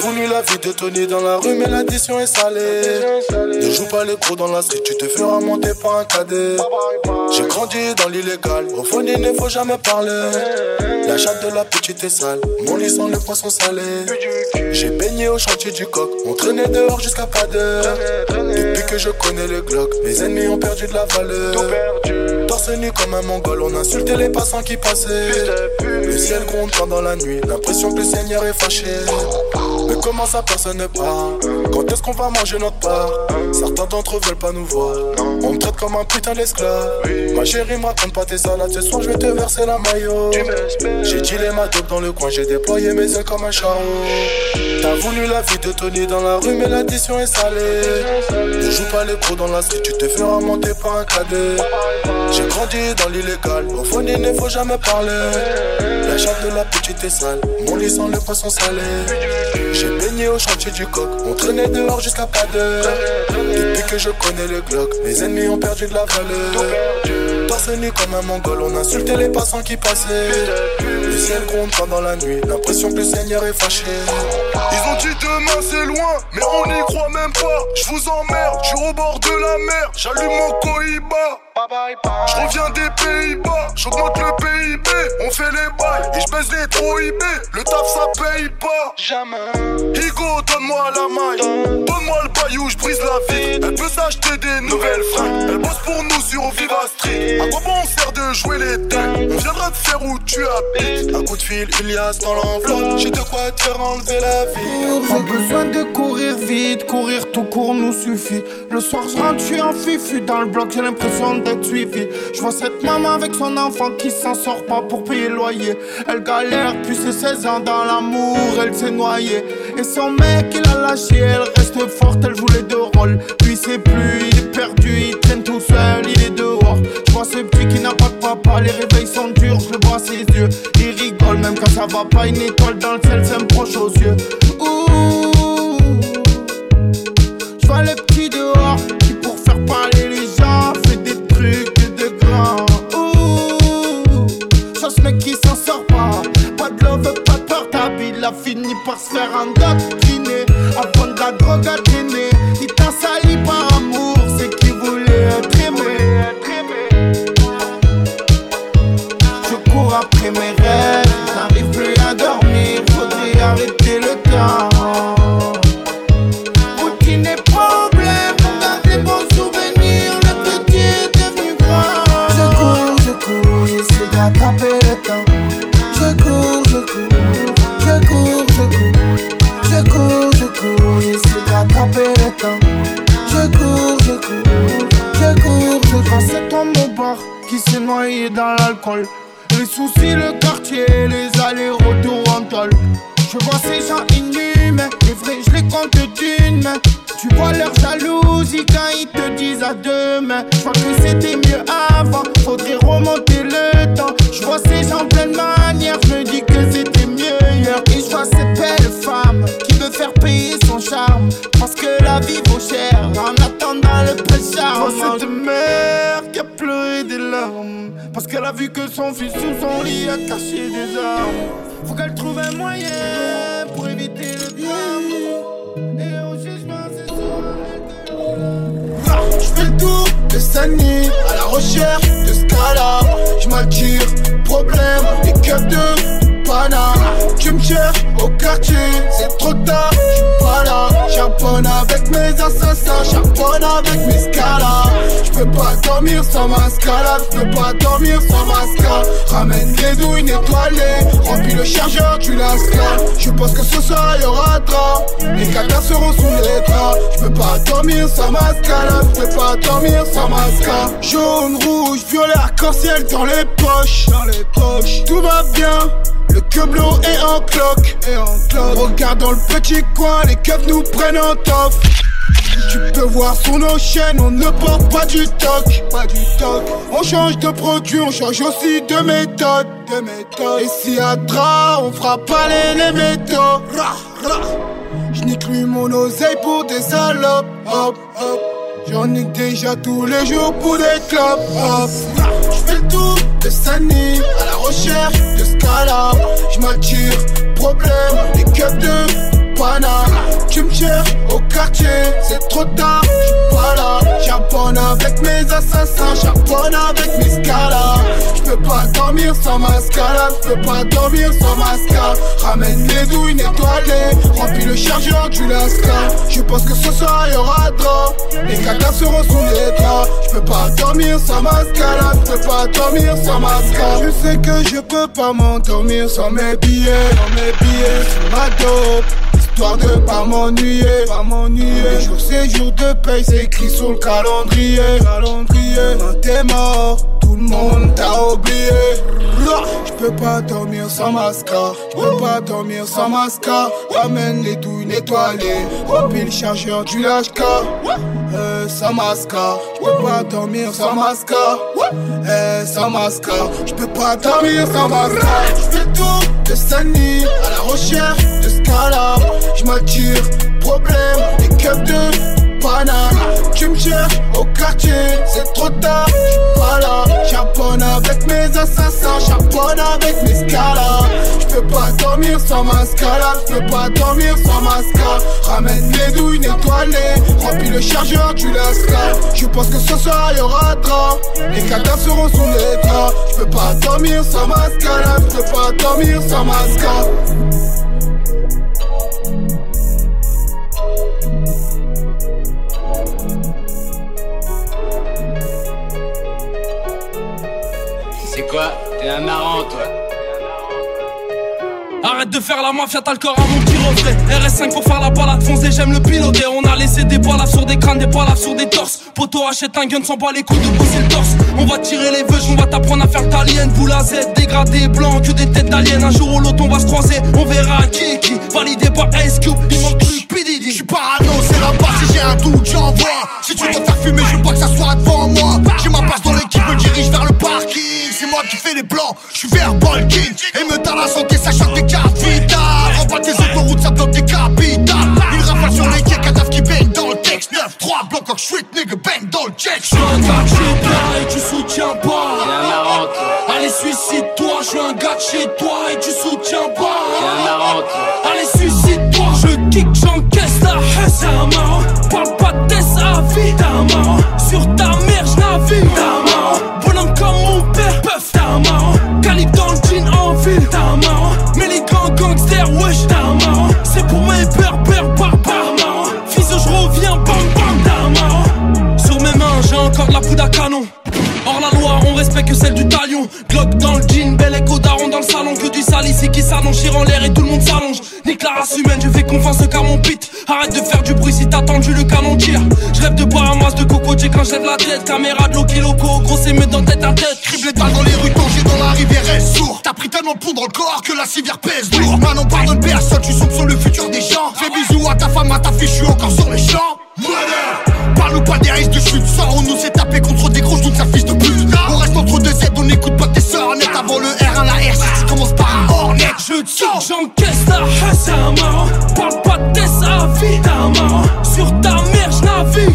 Voulu la vie de Tony dans la rue, mais l'addition est salée. Ne joue pas les gros dans la street, tu te feras monter par un cadet. J'ai grandi dans l'illégal, au fond il ne faut jamais parler. La chatte de la petite est sale, mon lit sent le poisson salé. J'ai baigné au chantier du coq, on traînait dehors jusqu'à pas d'heure. Depuis que je connais le Glock, mes ennemis ont perdu de la valeur. Torse nu comme un mongol, on insultait les passants qui passaient. Le ciel gronde pendant la nuit, l'impression que le Seigneur est fâché. Comment ça personne ne part Quand est-ce qu'on va manger notre part Certains d'entre eux veulent pas nous voir On me traite comme un putain d'esclave Ma chérie me pas tes salades. Ce soir je vais te verser la maillot J'ai dealé ma dope dans le coin. J'ai déployé mes ailes comme un charreau T'as voulu la vie de Tony dans la rue Mais l'addition est salée. Ne joue pas les pros dans la street Tu te feras monter par un cadet. J'ai grandi dans l'illégal. Au fond il ne faut jamais parler. La chatte de la petite est sale. Mon lit sent le poisson salé j'ai baigné au chantier du coq, on traînait dehors jusqu'à pas d'heure. Depuis que je connais le Glock, mes ennemis ont perdu de la valeur. Torse nu comme un mongol, on insultait les passants qui passaient. Le ciel gronde pendant la nuit, l'impression que le Seigneur est fâché. Ils ont dit demain c'est loin, mais on n'y croit même pas. Je vous emmerde, je suis au bord de la mer, j'allume mon cohiba. Je reviens des Pays-Bas, j'augmente le PIB, on fait les bails et je baisse les trop IB. Le taf ça paye pas. Jamais. Higo, donne-moi la maille, donne-moi le paillou, je brise la vie. Elle peut s'acheter des nouvelles fringues, elle bosse pour nous sur Viva Street. À quoi bon on sert de jouer les dingues? On viendra te faire où tu habites. Un coup de fil, Ilias dans l'enveloppe, j'ai de quoi te faire enlever la vie. Pas besoin de courir vite, courir tout court nous suffit. Le soir je rentre, je en fifu dans le bloc, j'ai l'impression d'être suivi. Je vois cette maman avec son enfant qui s'en sort pas pour payer le loyer. Elle galère depuis ses 16 ans dans l'amour, elle s'est noyée. Et son mec il a lâché, elle reste forte, elle joue les deux rôles. Lui c'est plus, il est perdu, il traîne tout seul, il est dehors. Je vois ce petit qui n'a pas de papa, les réveils sont durs, je le vois ses yeux. Il rigole même quand ça va pas, une étoile dans le ciel, ça me proche aux yeux. Fini par se faire endoctriner. Avant faire payer son charme. Parce que la vie vaut cher, en attendant le précharme. Vois cette mère qui a pleuré des larmes. Parce qu'elle a vu que son fils sous son lit a caché des armes. Faut qu'elle trouve un moyen pour éviter le drame. Et au jugement, c'est Ah, Je fais le tour de Sani à la recherche de Scala. Je m'attire, problème, les keufs Tu me cherches au quartier, c'est trop tard, je suis pas là. Charbonne avec mes assassins, charbonne avec mes scalas. Je peux pas dormir sans ma scala, je peux pas dormir sans ma scala. Ramène les douilles nettoyées, remplis le chargeur du lascar. Je pense que ce soir y aura drap, les catas seront sous les draps. Je peux pas dormir sans ma scala, je peux pas dormir sans ma scala. Jaune, rouge, violet, arc-en-ciel dans les poches, dans les poches. Tout va bien. Queblot est en cloque, et en cloque. Regarde dans le petit coin, les keufs nous prennent en toffe. Tu peux voir sur nos chaînes, on ne porte pas du toc, pas du toc. On change de produit, on change aussi de méthode, de méthode. Et si à drap, on fera pas les, métaux. Ra, ra. Je nique lui mon oseille pour des salopes, hop, hop. J'en ai déjà tous les jours pour des hop. Je fais le tour de Sani à la recherche de Scala. Je m'attire, problème, les keufs de Tu me cherches au quartier, c'est trop tard, j'suis pas là. J'abonne avec mes assassins, j'abonne avec mes scalas. J'peux pas dormir sans mascara, j'peux pas dormir sans mascara. Ramène les douilles nettoyées, remplis le chargeur du lascar. Je pense que ce soir y'aura trop, les catas seront sous les draps. J'peux pas dormir sans mascara, j'peux pas dormir sans mascara. Je sais que je peux pas m'endormir sans mes billets, sans mes billets, sur ma dope. Histoire de pas m'ennuyer, pas m'ennuyer. Les jours c'est jour de paye, c'est écrit sur le calendrier. Calendrier, quand t'es mort, tout le monde t'a oublié. Je peux pas dormir sans mascara, je peux pas dormir sans mascara. Ramène les douilles nettoyées, remplis le chargeur du HK. Euh, sans mascara, je pas dormir sans mascara. Eh, sans mascara, je peux pas dormir sans mascara. Je fais tout de Sunny à la recherche de Scala. Je problème, les cups de banane. Tu me cherches au quartier, c'est trop tard, j'suis pas là. Charbonne avec mes assassins, charbonne avec mes scalas. J'peux pas dormir sans mascara, j'peux pas dormir sans mascara. Ramène les douilles nettoyées, remplis le chargeur du lascar. Je pense que ce soir y'aura drap, les cadavres seront sous les draps. J'peux pas dormir sans mascara, j'peux pas dormir sans mascara. Quoi? T'es un marrant, toi. Arrête de faire la mafia, t'as le corps à mon reflet RS5 pour faire la balade foncée, j'aime le piloter. On a laissé des balles sur des crânes, des balles sur des torses. Poto achète un gun sans pas les coups de pousser le torse. On va tirer les vœux, on va t'apprendre à faire t'alien Boule à Z, dégradé, blanc, que des têtes d'aliens. Un jour ou l'autre on va se croiser, on verra qui est qui. Validé par Ice Cube, il manque plus que PDD J'suis parano, c'est la base, si j'ai un doute, j'envoie. Si tu te faire fumer, je veux pas que ça soit devant moi. J'ai ma place dans l'équipe, me dirige vers le parking. C'est moi qui fais les plans, j'suis vers Balkin Et me donne la santé, ça choque des cartes vitales Autoroutes, ça bloque des capitales. Une rafale sur les quais, cadavre qui baigne dans le texte. 9-3, bloc en street, nigga, bang dans le check J'suis un gars de chez toi et tu soutiens pas. Allez suicide-toi, je suis un gars de chez toi et tu soutiens pas. Allez suicide-toi, je kick, j'encaisse ta haine T'es un marrant, parle pas de tes avis T'es un marrant, sur ta celle du talion. Glock dans le jean, bel écho daron dans le salon. Que du sale ici qui chire en l'air et tout le monde s'allonge. Nique la race humaine, je fais confiance car mon pit. Arrête de faire du bruit si t'as tendu le canon tire. Je rêve de boire un masse de cocotier quand je lève la tête. Caméra de l'eau loco, grosse émeute dans tête à tête. Crible balles dans les rues, danger dans la rivière est sourd T'as pris tellement de poudre dans le corps que la civière pèse lourd Man on pardonne personne, tu sur le futur des gens Fais bisous à ta femme, à ta fille, je suis encore sur les champs Parle-nous pas des risques de chute, sors on nous s'est tapé contre des grosses doutes, sa fils Tire, j'encaisse ta haine, c'est un marrant. Parle pas de tes avis, t'es un marrant. Sur ta mère, j'navigue,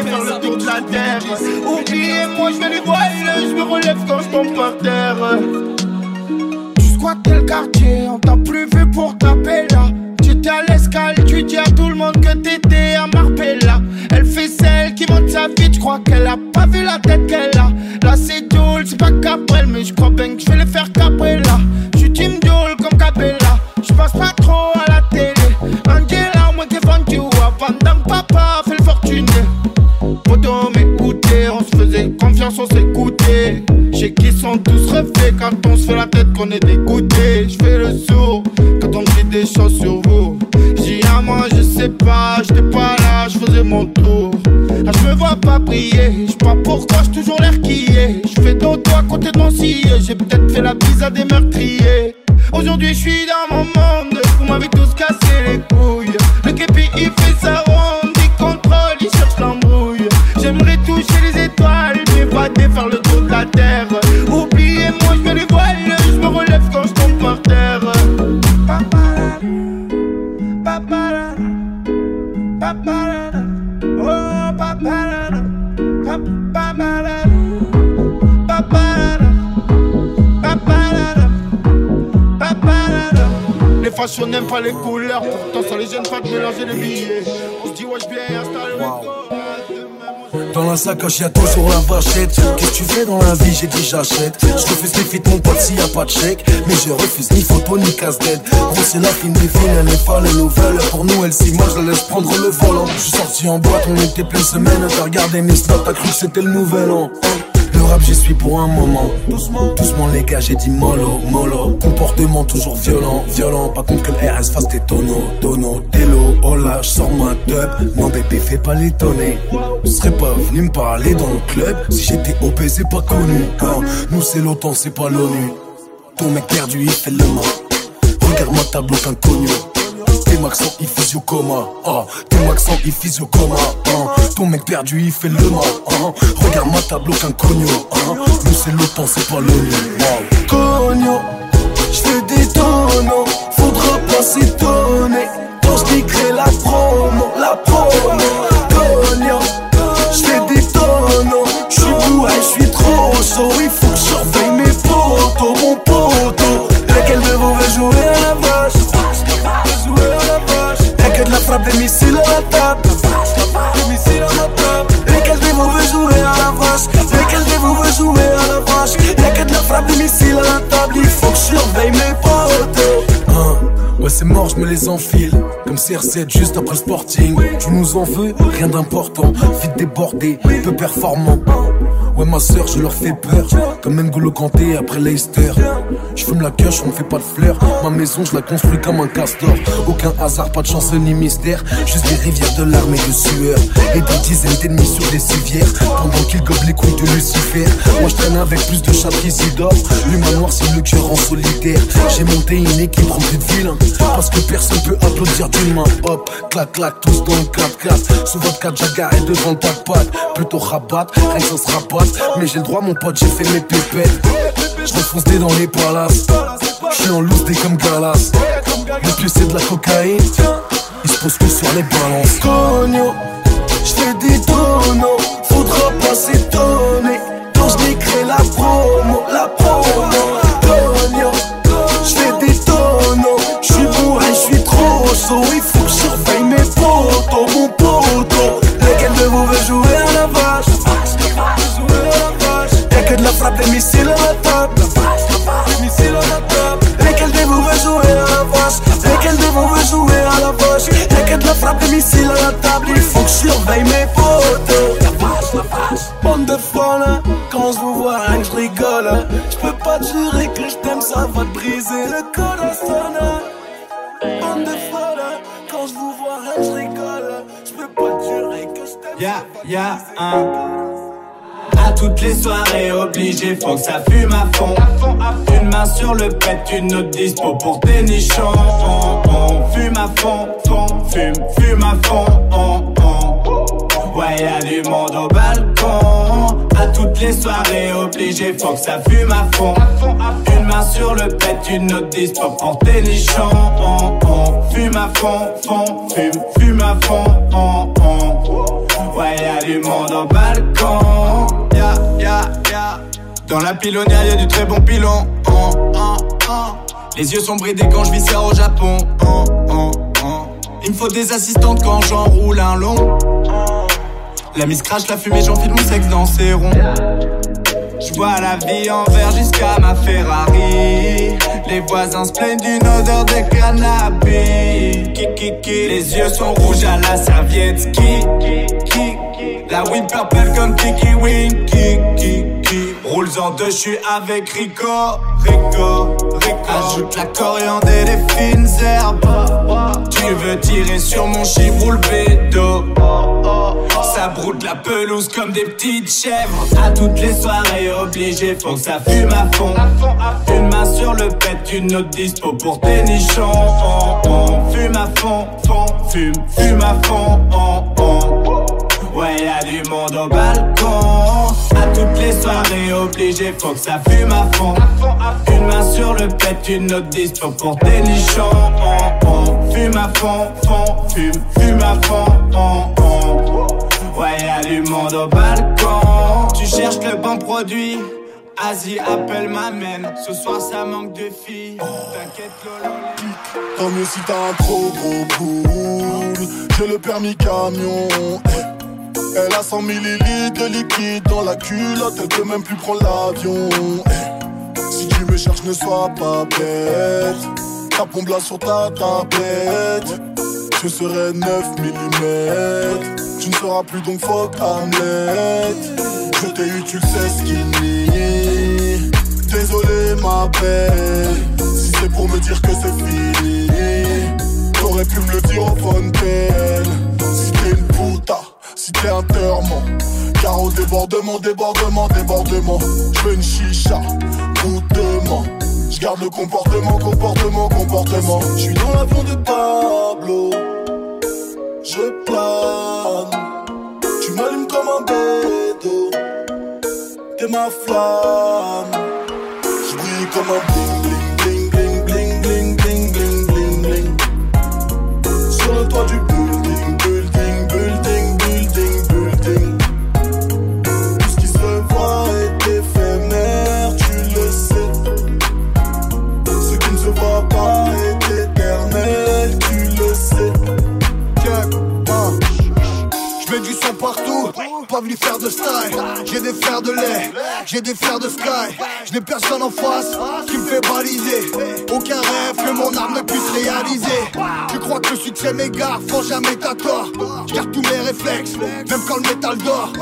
Va faire le tour de la terre. Oubliez-moi, je vais les voir, je me relève quand je tombe par terre. Tu squattes le quartier, on t'a plus vu pour taper là. Tu à l'escale, tu dis à tout le monde que t'étais à Marbella. Elle fait celle qui monte sa vie, je crois qu'elle a pas vu la tête qu'elle a. Là c'est Doul, c'est pas Cabrel, mais je crois bien que je vais les faire Cabrella. Je sont tous refaits quand on se fait la tête qu'on est dégoûté. Je fais le sourd quand on me dit des choses sur vous. J'dis à moi, je sais pas, j'étais pas là, je faisais mon tour. Là, je me vois pas briller, je pas pourquoi j'ai toujours l'air qui est. Je fais dodo à côté de mon sillet, j'ai peut-être fait la bise à des meurtriers. Aujourd'hui, je suis dans mon monde, vous m'avez tous cassé les couilles. Le képi il fait sa ronde, il contrôle, il cherche l'embrouille. J'aimerais toucher les étoiles, mais pas défaire le pas les couleurs, pourtant ça les gêne pas de mélanger les billets. On se dit, ouais, installer le Dans la sacoche, y'a toujours la vachette. Qu'est-ce que tu fais dans la vie? J'ai dit j'achète. Je refuse les feats, mon pote, s'il y a pas de chèque. Mais je refuse ni photo ni casse-tête. Gros, c'est la fine des filles, elle n'est pas les nouvelles. Pour nous, elle s'y moi, je la laisse prendre le volant. Je suis sorti en boîte, on était pleine semaine. T'as regardé mes snaps, t'as cru que c'était le nouvel an. J'y suis pour un moment. Doucement, doucement, les gars, j'ai dit mollo, mollo. Comportement toujours violent, violent. Pas contre que le RS fasse des tonneaux, tonneaux, télo. Oh là, je sors ma dub. Non, bébé, fais pas l'étonner. Serais pas venu me parler dans le club si j'étais OP, c'est pas connu. Hein. Nous, c'est l'OTAN, c'est pas l'ONU. Ton mec perdu, il fait le main. Regarde-moi, tableau qu'un cognon. T'es maxant, il physio coma. Ah, t'es maxant, il physio coma. Ah, ton mec perdu, il fait le mal. Ah, regarde ma tableau qu'un cogno. Ah, nous c'est l'OTAN, c'est pas l'ONU. Wow. Cogno, j'fais des tonneaux, faudra pas s'étonner. Quand j'écris la promo, la promo. Cogno, j'fais des tonneaux, j'suis bourré, j'suis trop chaud. Il faut frappe des missiles à la table. Des missiles à la table. Lesquels de vous veut jouer à la vache? Lesquels de vous veut jouer à la vache? Y'a que la frappe des missiles à la table. Il faut que je surveille mes potos. Hein, Ouais, c'est mort, je me les enfile. Comme CR7 juste après le sporting. Tu nous en veux Rien d'important. Vite débordé, peu performant. Ouais, ma soeur, je leur fais peur. Comme N'Golo Kanté après Leicester. Je fume la queue, on me fait pas de fleurs. Ma maison, je la construis comme un castor. Aucun hasard, pas de chance ni mystère. Juste des rivières de larmes et de sueur. Et des dizaines d'ennemis sur des civières. Pendant qu'ils gobent les couilles de Lucifer. Moi, je traîne avec plus de chats qu'Isidore. L'humain noir, c'est le cœur en solitaire. J'ai monté une équipe remplie de vilains. Parce que personne peut applaudir d'une main. Hop, clac, clac, tous dans le 4-4. Sous votre 4 j'agarre devant le pat Plutôt rabat, rien que ça se rabatte. Mais j'ai le droit, mon pote, j'ai fait mes pépettes. Je refonce des dans les palaces. Je suis en loose des comme Galas. Le plus c'est de la cocaïne. Il se pose que sur les balances. Cogno, j'fais des tonneaux, faudra pas s'étonner. Quand j'écris la promo, la promo. Cogno, j'fais des tonneaux, j'suis bourré, j'suis trop. Il faut que je surveille mes potos, mon missiles à la table. Il faut que je surveille mes potos. Bande de folles, quand je vous vois, rien que je rigole. Je peux pas te jurer que je t'aime, ça va te briser le corazon. Bande de folles, quand je vous vois, rien que je rigole. Je peux pas te jurer que je t'aime. Ya, ya, un. À toutes les soirées obligé, faut que ça fume à fond. Une main sur le pet, une autre dispo pour tes nichons. On, on fume à fond, fond, fume, fume à fond. On, on. Ouais, y'a du monde au balcon. À toutes les soirées obligé, faut que ça fume à fond. Une main sur le pet, une autre dispo pour tes nichons. On, on fume à fond, fond, fume, fume à fond. On, on. Ouais, y'a du monde au balcon. Dans la pilonnière, y'a du très bon pilon. Oh, oh, oh. Les yeux sont bridés quand je vis ça au Japon. Il me faut des assistantes quand j'enroule un long. La mise crache la fumée, j'enfile mon sexe dans ses ronds. Je vois la vie en vert jusqu'à ma Ferrari. Les voisins se plaignent d'une odeur de cannabis. Les yeux sont rouges à la serviette. La weed purple comme Kiki Wing. Ki, ki, ki. Roules en deux, je suis avec Rico. Rico, Rico. Ajoute la coriandre et les fines herbes. Tu veux tirer sur mon chiffre ou le bédo. Ça broute la pelouse comme des petites chèvres. À toutes les soirées obligé, faut que ça fume à fond. Une main sur le pet, une autre dispo pour tes nichons. On, on fume à fond, fume, fume à fond. On, on. Ouais, y'a du monde au balcon. À toutes les soirées obligé, faut que ça fume à fond. Une main sur le pet, une autre dispo pour des nichons. Oh, oh. Fume à fond, fond, fume, fume à fond. Oh, oh. Ouais, y'a du monde au balcon. Tu cherches le bon produit. Asie appelle m'amène. Ce soir ça manque de filles. T'inquiète Lolo. Tant mieux si t'as un trop gros boule. J'ai le permis camion. Elle a 100 millilitres de liquide dans la culotte. Elle peut même plus prendre l'avion. eh. Si tu me cherches, ne sois pas bête. Ta pompe là sur ta tablette. Je serai 9 mm. Tu ne seras plus donc fuck Hamlet. Je t'ai eu, tu le sais, skinny. Désolé, ma belle. Si c'est pour me dire que c'est fini, t'aurais pu me le dire au fontaine. Si t'es une Car au débordement, débordement, débordement. Je veux une chicha, goûtement. Je garde le comportement, comportement, comportement. Je suis dans l'avion de Pablo. Je plane. Tu m'allumes comme un bédo. T'es ma flamme. Je comme un partout, pas venu faire de style. J'ai des fers de lait, j'ai des fers de sky. Je n'ai personne en face qui me fait baliser. Aucun rêve que mon arme ne puisse réaliser. Tu crois que le succès m'égare, faut jamais t'as tort. Je garde tous mes réflexes, même quand le métal dort.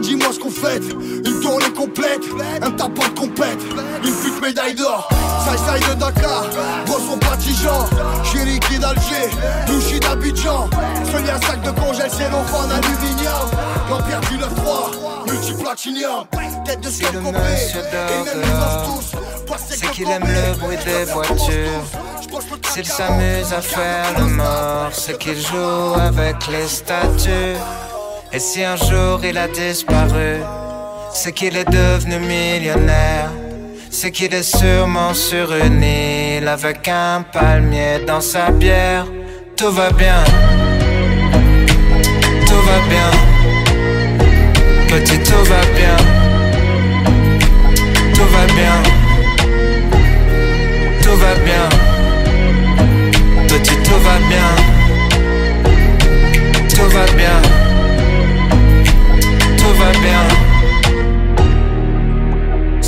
Dis-moi ce qu'on fait. Une tournée complète, un tapant de compète, une pute médaille d'or. Side side de Dakar, gros son patigeant. Chéri qui d'Alger, Louchi d'Abidjan. Celui un sac de congèle, c'est l'enfant en aluminium. L'empire du 9-3, multiplatinium. Tête de scope monsieur dort dehors, c'est qu'il aime le bruit des voitures. S'il s'amuse à faire le mort, c'est qu'il joue avec les statues. Et si un jour il a disparu, c'est qu'il est devenu millionnaire. C'est qu'il est sûrement sur une île avec un palmier dans sa bière. Tout va bien, tout va bien. Petit, tout va bien. Tout va bien. Tout va bien. Petit, tout va bien. Tout va bien. Tout va bien.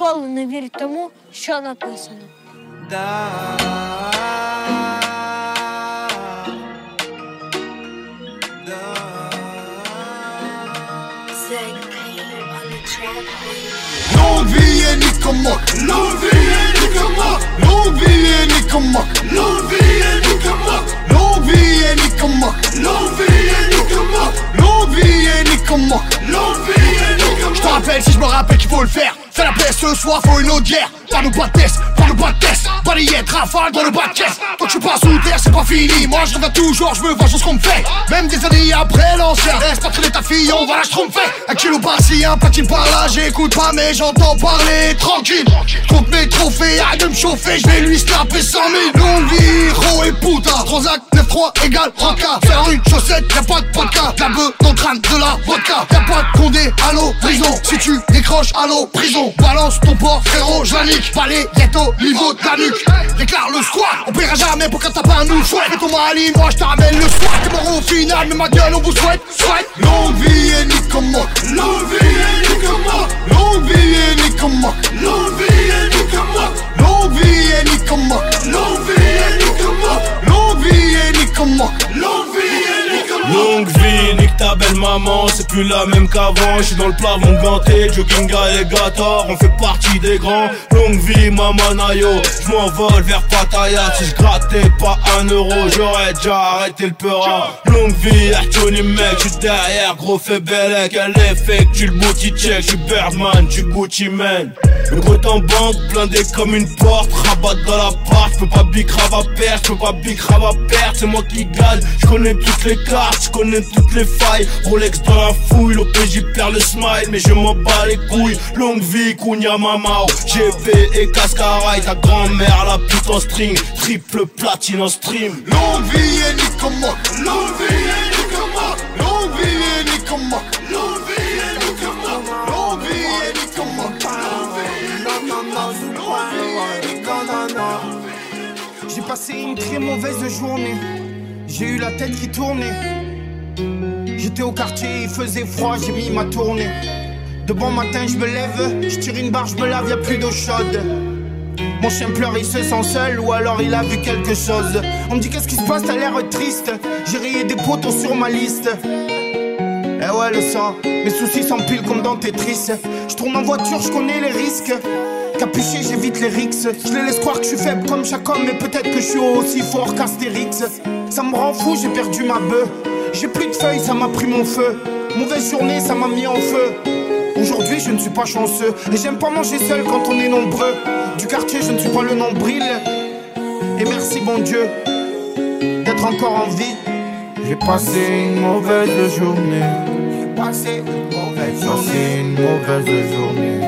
ніколи не вірь тому, що написано. Да. Да. Je te rappelle si je me rappelle qu'il faut le faire. Tra presso il suo forno, dia. Nos pas de test, pas nos pas de test. Balayette, rafale dans le bas de caisse Toi tu passes sous terre, c'est pas fini. Moi je reviens toujours, je veux voir ce qu'on me fait. Même des années après l'ancien Laisse pas traîner ta fille, on va la tromper Un kilo par-ci, un platine par-là J'écoute pas mais j'entends parler tranquille. Compte mes trophées, arrête de me chauffer Je vais lui snapper 100 000 Longue vie, ro et puta Transac, 9-3 égale roca. Faire une chaussette, y'a pas de podcast La beuh dans le crâne de la vodka. Y'a pas de condé, allô, prison Si tu décroches, allô, prison. Balance ton port, frérot, je la nique Balayette au niveau de la nuque. Déclare le squat, on paiera jamais pour quand t'as pas un nous chouette Mets ton mali, moi je te ramène le squat. T'es mort au final, mais ma gueule on vous souhaite, souhaite. Longue vie et nique comme Longue vie et nique comme Longue vie et nique comme Longue vie et nique comme Longue vie et nique comme Longue vie et nique comme Longue vie et nique comme Longue vie, nique ta belle maman, c'est plus la même qu'avant. Je suis dans le plafond ganté, jogging alligator, on fait partie des grands. Longue vie, maman Nayo, je m'envole vers Pattaya. Si je grattais pas un euro, j'aurais déjà arrêté le peura. Longue vie, Tony mec, je suis derrière, gros fait bellec. Elle est fake, tu le booty check, je suis Birdman, tu Gucci man. Le gros en banque, blindé comme une porte, rabat dans la part, je peux pas big à perdre, je peux pas big à perdre, c'est moi qui gagne, je connais toutes les cartes, je connais toutes les failles, Rolex dans la fouille, l'OPJ perd le smile, mais je m'en bats les couilles, longue vie, Kounia Mamao, GP et Cascaraï, ta grand-mère la pute en string, triple platine en stream. Longue vie et moi. Longue vie et moi. Longue vie et moi. Longue vie et moi. Longue vie et nique comme moi. J'ai passé une très mauvaise journée. J'ai eu la tête qui tournait. J'étais au quartier, il faisait froid, j'ai mis ma tournée. De bon matin, je me lève, je tire une barre, je me lave, y a plus d'eau chaude. Mon chien pleure, il se sent seul ou alors il a vu quelque chose. On me dit qu'est-ce qui se passe, t'as l'air triste. J'ai rayé des poteaux sur ma liste. Eh ouais, le sang, mes soucis s'empilent comme dans Tetris. Je tourne en voiture, je connais les risques. Capuché, j'évite les rixes. Je les laisse croire que je suis faible comme chaque homme, mais peut-être que je suis aussi fort qu'Astérix. Ça me rend fou, j'ai perdu ma bœuf. J'ai plus de feuilles, ça m'a pris mon feu. Mauvaise journée, ça m'a mis en feu. Aujourd'hui, je ne suis pas chanceux. Et j'aime pas manger seul quand on est nombreux. Du quartier, je ne suis pas le nombril. Et merci, bon Dieu, d'être encore en vie. J'ai passé une mauvaise journée. J'ai passé une mauvaise J'ai passé une mauvaise journée.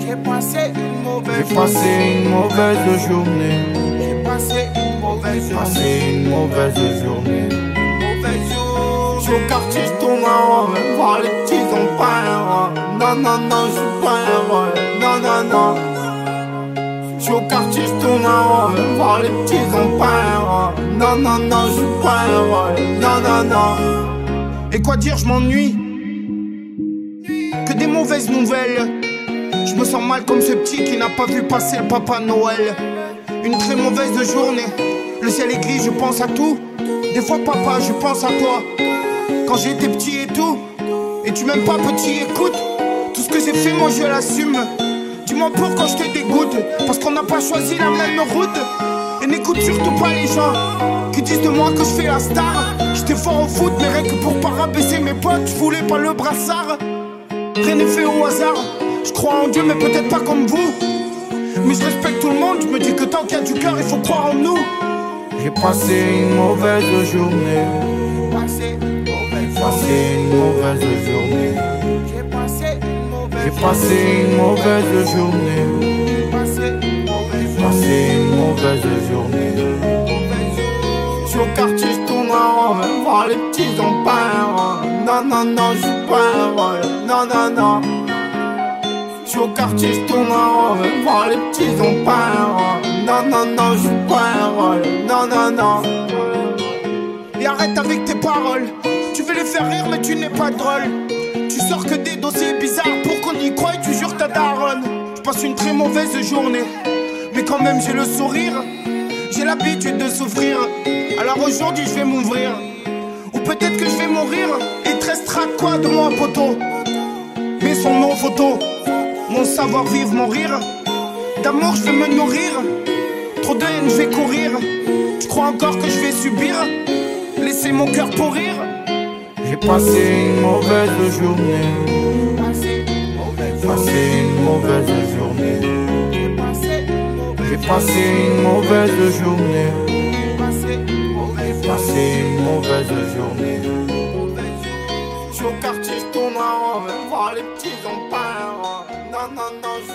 J'ai passé une mauvaise J'ai passé une mauvaise journée. J'ai passé une mauvaise J'ai passé une mauvaise journée. Au quartier, je tourne en rond, même voir les petits ont pas un. Non, non, non, je suis pas un. Non, non, non. Je au quartier, je tourne en rond, même voir les petits. Non, non, non, je suis pas un. Non, non, non. Et quoi dire, je m'ennuie. Que des mauvaises nouvelles. Je me sens mal comme ce petit qui n'a pas vu passer le papa Noël. Une très mauvaise journée. Le ciel est gris, je pense à tout. Des fois, papa, je pense à toi. Quand j'étais petit et tout. Et tu m'aimes pas, petit, écoute. Tout ce que j'ai fait, moi, je l'assume. Dis-moi pourquoi je te dégoûte. Parce qu'on n'a pas choisi la même route. Et n'écoute surtout pas les gens qui disent de moi que je fais la star. J'étais fort au foot, mais rien que pour pas rabaisser mes potes, je voulais pas le brassard. Rien n'est fait au hasard. Je crois en Dieu, mais peut-être pas comme vous. Mais je respecte tout le monde, je me dis que tant qu'il y a du cœur, il faut croire en nous. J'ai passé une mauvaise journée passé une mauvaise journée. J'ai passé une mauvaise journée. J'ai passé une mauvaise journée. J'suis au quartier, j'tourne en rond, voir les petits en peur. Non, non, non, j'suis pas heureux. Non, non, non. J'suis au quartier, j'tourne en rond, voir les petits en peur. Non, non, non, j'suis pas heureux. Non, non, non. Et arrête avec tes paroles. Veux les faire rire, mais tu n'es pas drôle. Tu sors que des dossiers bizarres pour qu'on y croie et tu jures ta daronne. Je passe une très mauvaise journée, mais quand même j'ai le sourire. J'ai l'habitude de souffrir, alors aujourd'hui je vais m'ouvrir. Ou peut-être que je vais mourir et te restera quoi de moi, poteau? Mais son nom photo, mon savoir-vivre, mon rire. D'amour je vais me nourrir, trop de haine je vais courir. Tu crois encore que je vais subir? Laisser mon cœur pourrir? J'ai passé une mauvaise journée. Passé une mauvaise journée. J'ai passé une mauvaise journée. Passé une mauvaise journée. Je suis au quartier, je tourne en rond, voir les petits pas Non, non, non,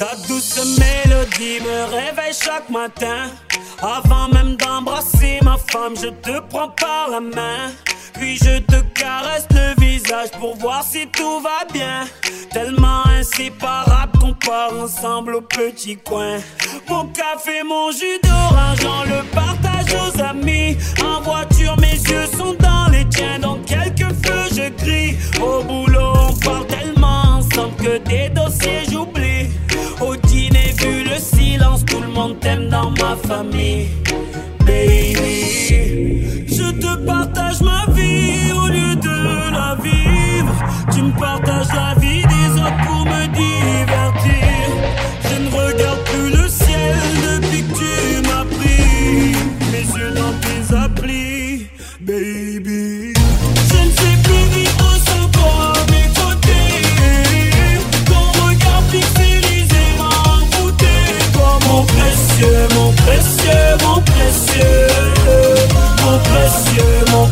Ta douce mélodie me réveille chaque matin. Avant même d'embrasser ma femme, je te prends par la main. Puis je te caresse le visage pour voir si tout va bien. Tellement inséparable qu'on part ensemble au petit coin. Mon café, mon jus d'orange, on le partage aux amis. En voiture, mes yeux sont dans les tiens. Dans quelques feux, je crie. Au boulot, on parle tellement ensemble que des dossiers j'oublie. Tout le monde t'aime dans ma famille. Baby, je te partage ma vie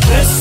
This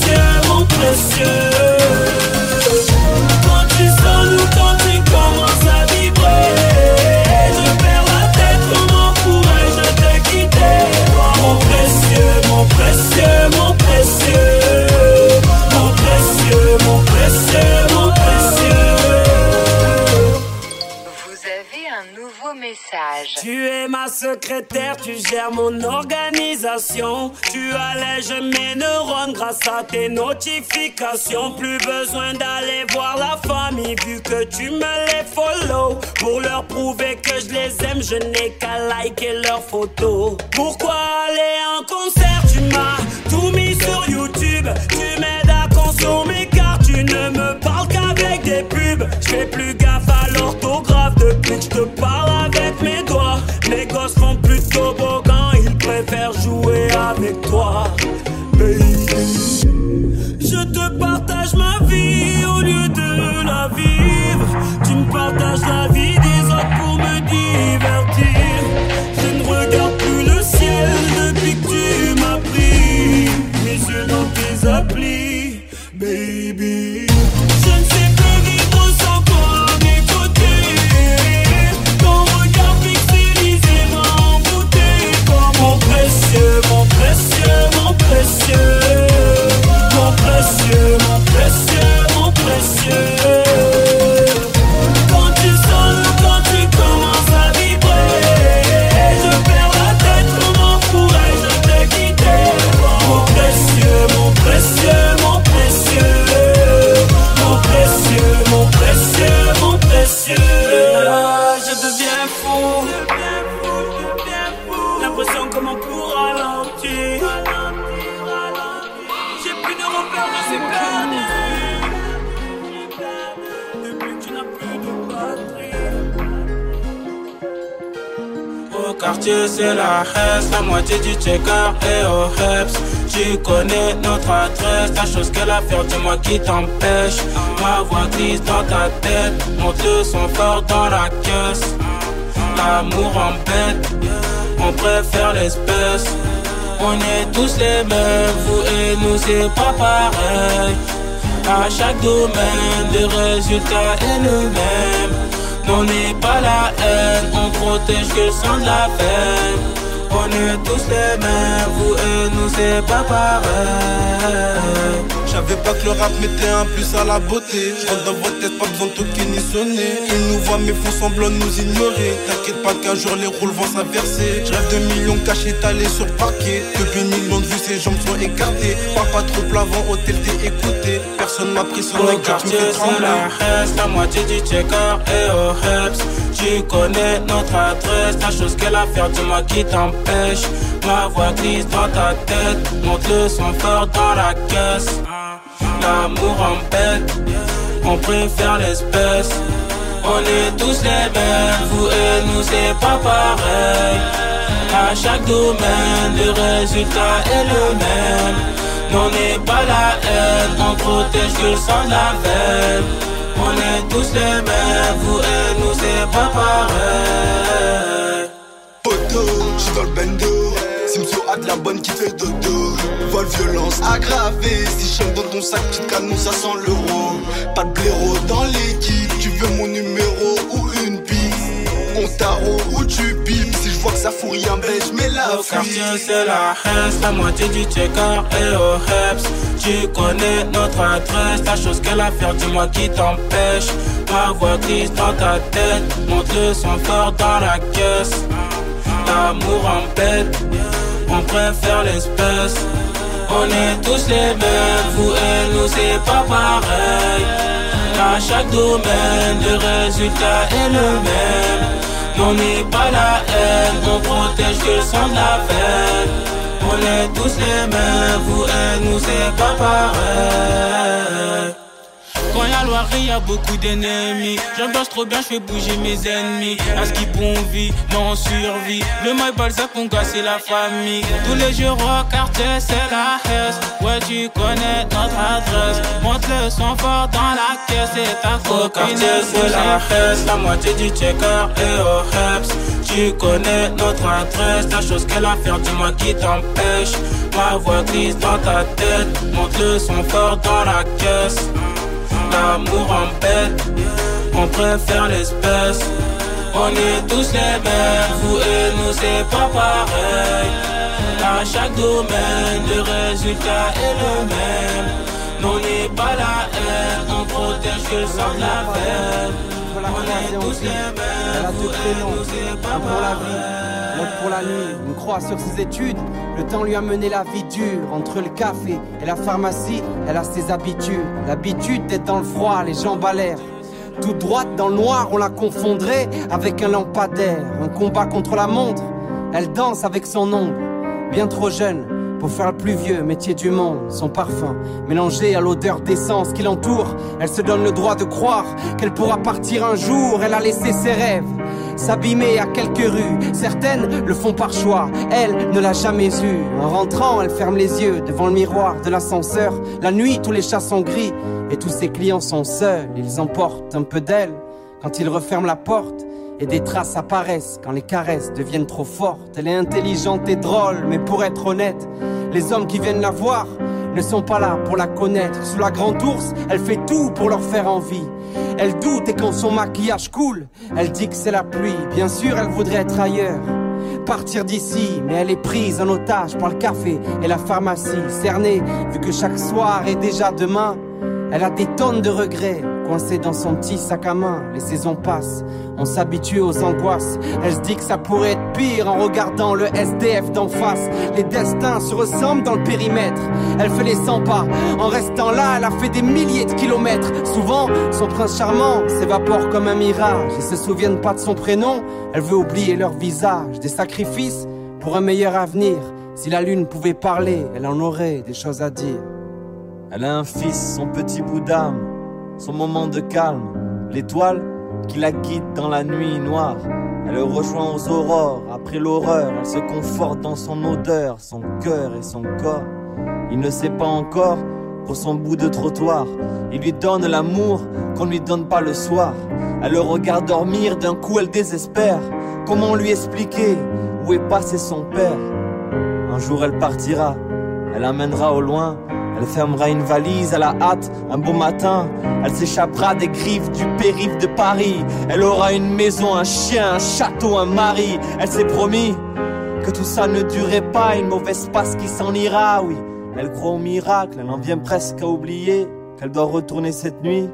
gères mon organisation. Tu allèges mes neurones grâce à tes notifications. Plus besoin d'aller voir la famille vu que tu me les follow. Pour leur prouver que je les aime, je n'ai qu'à liker leurs photos. Pourquoi aller en concert? Tu m'as tout mis sur YouTube. Tu m'aides à consommer car tu ne me parles qu'avec des pubs. Je plus gaffe à l'orthographe depuis que je te parle avec mes doigts. Mes gosses font avec toi. Baby, je te partage qui t'empêche. Ma voix glisse dans ta tête, monte son fort dans la caisse. L'amour embête, on préfère l'espèce. On est tous les mêmes, vous et nous c'est pas pareil. À chaque domaine, le résultat est le même. On n'est pas la haine, on protège que le sang de la peine. On est tous les mêmes, vous et nous c'est pas pareil. J'avais pas que le rap mettait un plus à la beauté. Je rentre dans votre tête, pas besoin de toquer ni sonner. Ils nous voient mais font semblant de nous ignorer. T'inquiète pas qu'un jour les rôles vont s'inverser. Je rêve de millions cachés étalés sur parquet. Depuis une million de vues, ses jambes sont écartées. Parle pas trop plavant, hôtel t'es écouté. Personne m'a pris son Au quartier c'est la moitié du checker et au Heps Tu connais notre adresse, la chose qu'elle a faire, dis-moi qui t'empêche Ma voix glisse dans ta tête, monte le son fort dans la caisse L'amour embête, on préfère l'espèce On est tous les mêmes, vous et nous c'est pas pareil. À chaque domaine, le résultat est le même. On n'est pas la haine, on protège que le sang de la veine. On est tous les mêmes, vous et nous c'est pas pareil. Poto, j'suis dans le bendo. Simso a de la bonne qui fait dodo. Vol violence aggravée. Si j'aime dans ton sac, petite canon, ça sent l'euro. Pas de blaireau dans l'équipe. Tu veux mon numéro ou une pipe On tarot ou tu pipes. Si je vois que ça fout rien, ben j'mets la quartier c'est la Hesse, la moitié du checker et au Heps Tu connais notre adresse, la chose qu'elle a faire, dis-moi qui t'empêche. Ma voix grise dans ta tête, monte le son fort dans la caisse. L'amour en bête, on préfère l'espèce. On est tous les mêmes, vous et nous c'est pas pareil. À chaque domaine, le résultat est le même on n'est pas la haine, on protège que le sang de la veine. On est tous les mêmes, vous et nous c'est pas pareil. Quand y'a loirie, y'a beaucoup d'ennemis. J'ambiance trop bien, j'fais bouger mes ennemis. À ce qui on vit, mais on survit. Le mail Balzac, on casse la famille. Tous les jours au quartier, c'est la Hesse. Ouais, tu connais notre adresse. Monte le son fort dans la caisse et ta Au quartier c'est la Hesse, la moitié du checker et au Heps Tu connais notre adresse, la chose qu'elle a faire, dis-moi qui t'empêche Ma voix dans ta tête, monte le son fort dans la caisse L'amour en bête, on préfère l'espèce. On est tous les mêmes, vous et nous c'est pas pareil. À chaque domaine, le résultat est le même. On n'est pas la haine, on protège que le sang de Elle a deux prénoms, un pour la vie, l'autre pour la nuit. Une croix sur ses études, le temps lui a mené la vie dure. Entre le café et la pharmacie, elle a ses habitudes. L'habitude d'être dans le froid, les jambes à l'air. Tout droite dans le noir, on la confondrait avec un lampadaire. Un combat contre la montre, elle danse avec son ombre. Bien trop jeune pour faire le plus vieux métier du monde. Son parfum, mélangé à l'odeur d'essence qui l'entoure, elle se donne le droit de croire qu'elle pourra partir un jour. Elle a laissé ses rêves s'abîmer à quelques rues. Certaines le font par choix, elle ne l'a jamais eu. En rentrant, elle ferme les yeux devant le miroir de l'ascenseur. La nuit, tous les chats sont gris et tous ses clients sont seuls. Ils emportent un peu d'elle quand ils referment la porte. Et des traces apparaissent quand les caresses deviennent trop fortes. Elle est intelligente et drôle, mais pour être honnête, les hommes qui viennent la voir ne sont pas là pour la connaître. Sous la grande ours, elle fait tout pour leur faire envie. Elle doute et quand son maquillage coule, elle dit que c'est la pluie. Bien sûr, elle voudrait être ailleurs. Partir d'ici, mais elle est prise en otage par le café et la pharmacie. Cernée, vu que chaque soir est déjà demain, elle a des tonnes de regrets, coincés dans son petit sac à main. Les saisons passent, on s'habitue aux angoisses. Elle se dit que ça pourrait être pire en regardant le SDF d'en face. Les destins se ressemblent dans le périmètre. Elle fait les 100 pas, en restant là, elle a fait des milliers de kilomètres. Souvent, son prince charmant s'évapore comme un mirage. Ils se souviennent pas de son prénom, elle veut oublier leur visage. Des sacrifices pour un meilleur avenir. Si la lune pouvait parler, elle en aurait des choses à dire. Elle a un fils, son petit bout d'âme, son moment de calme, l'étoile qui la guide dans la nuit noire. Elle le rejoint aux aurores, après l'horreur, elle se conforte dans son odeur, son cœur et son corps. Il ne sait pas encore pour son bout de trottoir. Il lui donne l'amour qu'on ne lui donne pas le soir. Elle le regarde dormir, d'un coup elle désespère. Comment lui expliquer où est passé son père? Un jour elle partira, elle amènera au loin elle fermera une valise à la hâte, un beau matin. Elle s'échappera des griffes du périph' de Paris. Elle aura une maison, un chien, un château, un mari. Elle s'est promis que tout ça ne durait pas, une mauvaise passe qui s'en ira, oui. Elle croit au miracle, elle en vient presque à oublier qu'elle doit retourner cette nuit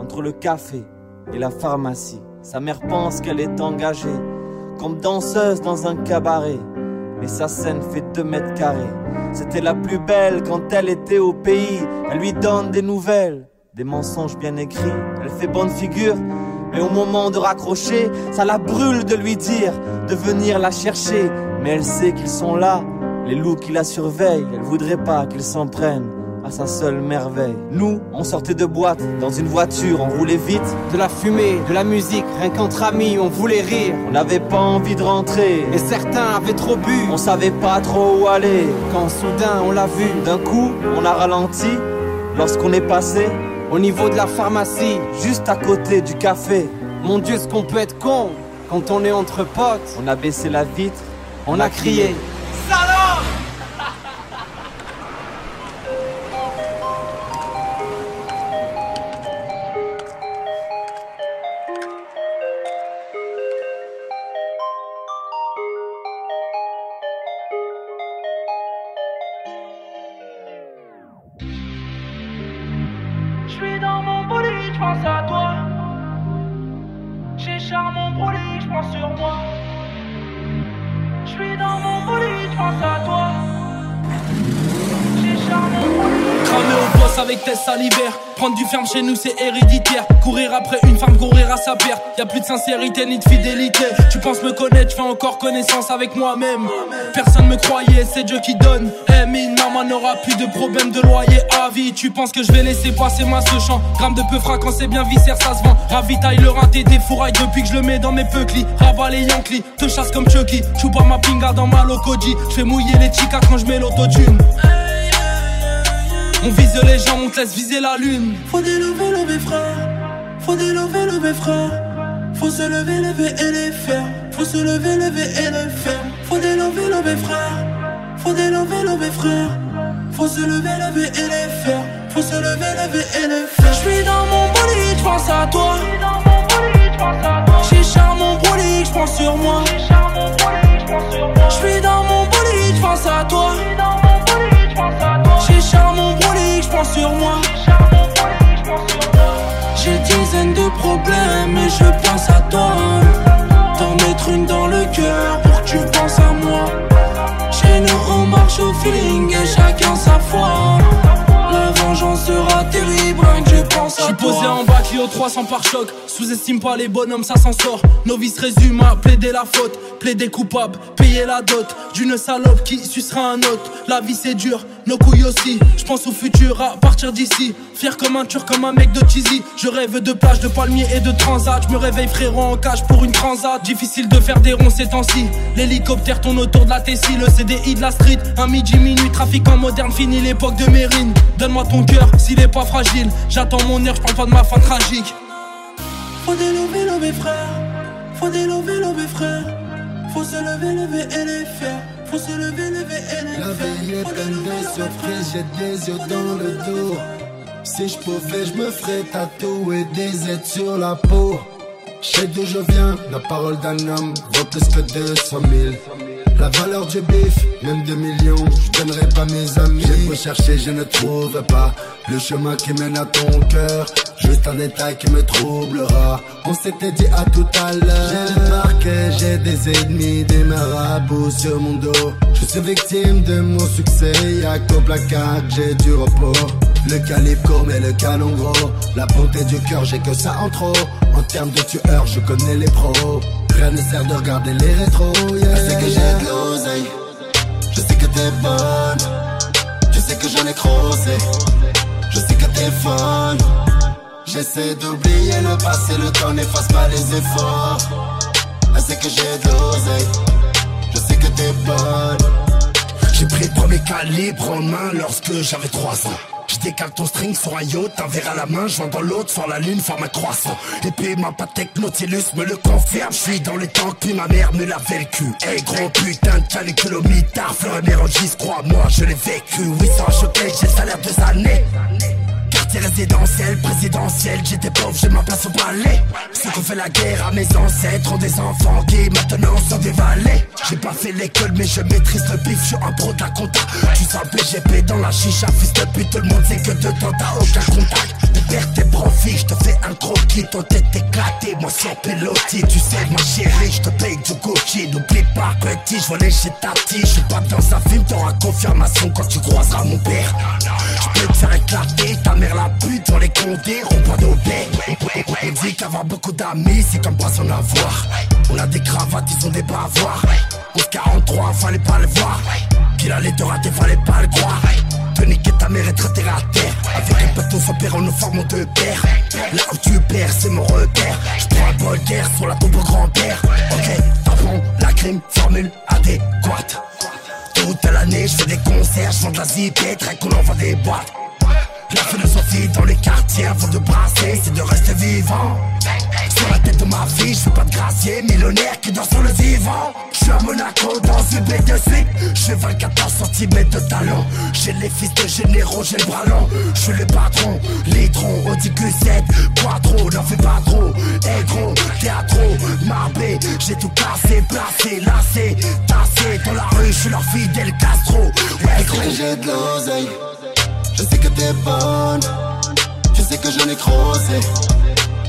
entre le café et la pharmacie. Sa mère pense qu'elle est engagée comme danseuse dans un cabaret. Mais sa scène fait deux mètres carrés. C'était la plus belle quand elle était au pays. Elle lui donne des nouvelles, des mensonges bien écrits. Elle fait bonne figure, mais au moment de raccrocher, ça la brûle de lui dire de venir la chercher. Mais elle sait qu'ils sont là, les loups qui la surveillent. Elle voudrait pas qu'ils s'en prennent à sa seule merveille. Nous, on sortait de boîte, dans une voiture, on roulait vite. De la fumée, de la musique, rien qu'entre amis, on voulait rire. On n'avait pas envie de rentrer, et certains avaient trop bu. On savait pas trop où aller, quand soudain on l'a vu. D'un coup, on a ralenti, lorsqu'on est passé au niveau de la pharmacie, juste à côté du café. Mon Dieu, ce qu'on peut être con quand on est entre potes. On a baissé la vitre, on, a crié. Je pense à toi. J'ai mon bolide, je pense sur moi. Je suis dans mon Cramer au boss avec tes salivaires. Prendre du ferme chez nous c'est héréditaire. Courir après une femme, courir à sa perte Y'a plus de sincérité ni de fidélité. Tu penses me connaître, je fais encore connaissance avec moi-même. Personne me croyait, c'est Dieu qui donne. Eh mine, maman n'aura plus de problème de loyer à vie. Tu penses que je vais laisser passer moi ce champ Gramme de peu quand c'est bien viscère ça se vend. Ravitaille le rinté des fourrailles depuis que je le mets dans mes peuklis Rabat les Yankees, te chasse comme Chucky. Choupa ma pinga dans ma locoji. Je fais mouiller les chicas quand je mets l'autotune on vise les gens, on te laisse viser la lune. Faut délever, lever frère. Faut délever, lever frère. Faut se lever, lever et les faire. Faut se lever, lever et les faire. Faut délever, lever frère. Faut délever, lever frère. Faut se lever, lever et les faire. Faut se lever, lever et les faire. J'suis dans mon bolide, j'pense à toi. J'ai charme mon bolide, j'pense sur moi. J'suis dans mon bolide, j'pense à toi. J'ai charme mon j'pense sur moi. J'ai dizaines de problèmes et je pense à toi. T'en mettre une dans le cœur pour que tu penses à moi. Chez nous on marche au feeling et chacun sa foi. La vengeance sera terrible, que je pense à J'suis toi. posé en bas, Clio 300 par choc. Sous-estime pas les bonhommes, ça s'en sort. Novice résume à plaider la faute, plaider coupable, payer la dot d'une salope qui sucera un autre. La vie c'est dur, nos couilles aussi. J'pense au futur à partir d'ici. Fier comme un turc, comme un mec de cheesy. Je rêve de plage, de palmiers et de transat. Je me réveille frérot en cage pour une transat. Difficile de faire des ronds ces temps-ci. L'hélicoptère tourne autour de la Tessie, le CDI de la street. Un midi, minuit, trafic en moderne, fini l'époque de Mérine. Donne-moi ton cœur s'il est pas fragile. J'attends mon heure, j'parle pas de ma fin tragique. Faut délever, lever frère. Faut délever, lever frère. Faut se lever, lever et les faire. Faut se lever, lever et les La vie est pleine de surprises, j'ai des yeux dans le dos. Si je pouvais, je me ferais tatouer des aides sur la peau. Je sais d'où je viens, la parole d'un homme vaut plus que 200 000. La valeur du bif, même 2 millions, je donnerai pas mes amis. J'ai beau chercher, je ne trouve pas le chemin qui mène à ton cœur. Juste un détail qui me troublera. On s'était dit à tout à l'heure. J'ai parquet, j'ai des ennemis, des marabouts sur mon dos. Je suis victime de mon succès, y'a qu'au placard j'ai du repos. Le calibre court mais le canon gros La bonté du cœur j'ai que ça en trop En termes de tueur je connais les pros Rien ne sert de regarder les rétros yeah. Je sais que j'ai de l'oseille. Je sais que t'es bonne. Je sais que j'en ai croisé Je sais que t'es folle. J'essaie d'oublier le passé Le temps n'efface pas les efforts. Je sais que j'ai de l'oseille. Je sais que t'es bonne. J'ai pris le premier calibre en main lorsque j'avais 3 ans. Je décale ton string sur un yacht, un verre à la main, je dans l'autre, sur la lune, forme un croissant. Et puis ma patek Nautilus me le confirme, je suis dans les temps, puis ma mère me l'a vécu. Hey gros putain de calicule au mitard, fleur et crois-moi, je l'ai vécu. Oui, sans choquer, j'ai le salaire deux années. Quartier résidentiel, présidentiel, j'étais pauvre, j'ai ma place au palais. Ceux qu'on fait la guerre à mes ancêtres ont des enfants qui maintenant sont des valets. J'ai pas fait l'école, mais je maîtrise le bif, je suis un pro de la compta. Tu sens PGP dans la chicha, fils de pute, tout le monde sait que dedans t'as aucun contact. Tu perds tes profits, je te fais un croquis, ton tête éclatée, moi sans pilotis. Tu sais, ma chérie, je te paye du Gucci. N'oublie pas, petit, je volais chez Tati. Je suis pas dans un film, t'auras confirmation quand tu croiseras mon père. Je peux te faire éclater, ta mère la pute dans les condés, rond-point d'Aubert. On dit qu'avoir beaucoup d'amis, c'est comme pas son avoir. On a des cravates, ils ont des bavoirs. 11 43, fallait pas le voir. Qu'il allait te rater, fallait pas le croire. Te niquer ta mère et te terre à terre. Avec un bateau sans père, nous formons deux paires. Là où tu perds, c'est mon repère. Je un bol d'air sur la tombe au grand-père. Ok, tampon, la crime, formule adéquate. Toute l'année, je fais des concerts, je de la zipette, rien qu'on envoie des boîtes. La philosophie dans les quartiers avant de brasser, c'est de rester vivant. Sur la tête de ma fille, je suis pas de gracier, millionnaire qui dort sur le vivant. Je suis à Monaco dans une baie de suite. J'ai 24 cm de talent. J'ai les fils de généraux, j'ai le bras long. Je suis le patron, litron, Audi Q7, quattro, n'en fais pas trop. Eh gros, théâtre, marbé, j'ai tout cassé, placé, lassé, tassé. Dans la rue, je suis leur fidèle Castro. Ouais, gros, j'ai de l'oseille? Je sais que t'es bonne, je sais que je l'ai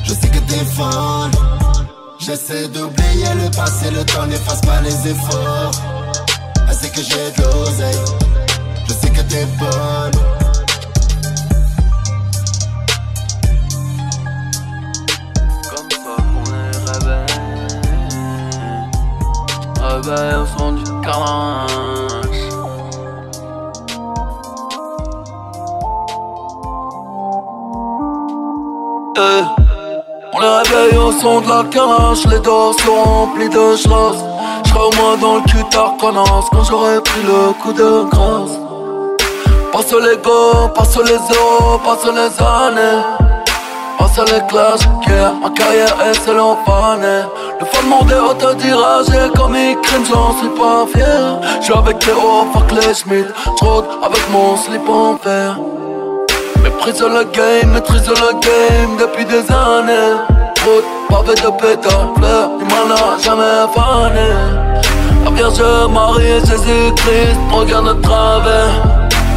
je sais que t'es folle. J'essaie d'oublier le passé, le temps n'efface pas les efforts. Je sais que j'ai de l'oseille, je sais que t'es bonne. Comme ça qu'on est réveillé, réveillé au son du carnage. Eh, on les réveille au son de la carache, les dos sont remplis de schloss. J'serai au moins dans le cul connasse quand j'aurai pris le coup de grâce. Passe les go, passe les os, passe les années. Passe les clashs, yeah, ma carrière est fané. Le fondement des autodiragés comme il crime, j'en suis pas fier. J'suis avec Théo, fuck les Schmidt, j'rôde avec mon slip en fer. Maîtrise le game, maîtrise le game depuis des années. Route, pavé de pétales, fleurs, du mal n'a jamais fané. La Vierge Marie, Jésus-Christ, regarde de travers.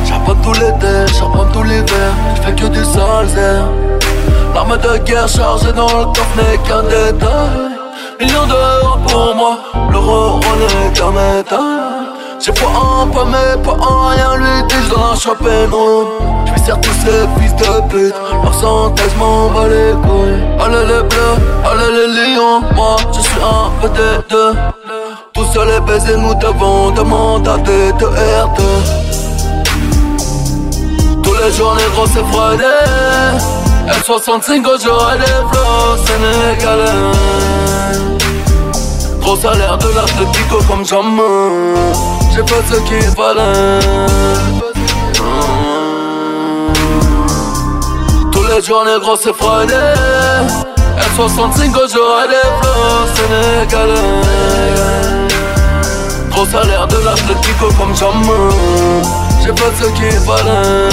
Charbonne tout l'été, charbonne tout l'hiver, j'fais que du sale L'arme de guerre chargée dans le coffre n'est qu'un détail. Millions d'euros pour moi, l'euro n'est qu'un métal. J'ai pas un peu mais pas un rien, lui dis je dois choper room. J'vais serre tous ces fils de pute, leur santé j'm'en bats les couilles. Allez les bleus, allez les lions, moi je suis un deux. Tous seuls les baisers, nous devons demander à des deux R2. Tous les jours les gros c'est Friday. L65 j'aurai des flots sénégalais. Gros salaire de l'Atletico comme jamais J'ai pas ce qu'il fallait Tous les jours négro c'est Friday. L65 j'aurai des flots sénégalais. Gros salaire de l'Atletico comme jamais J'ai pas ce qu'il fallait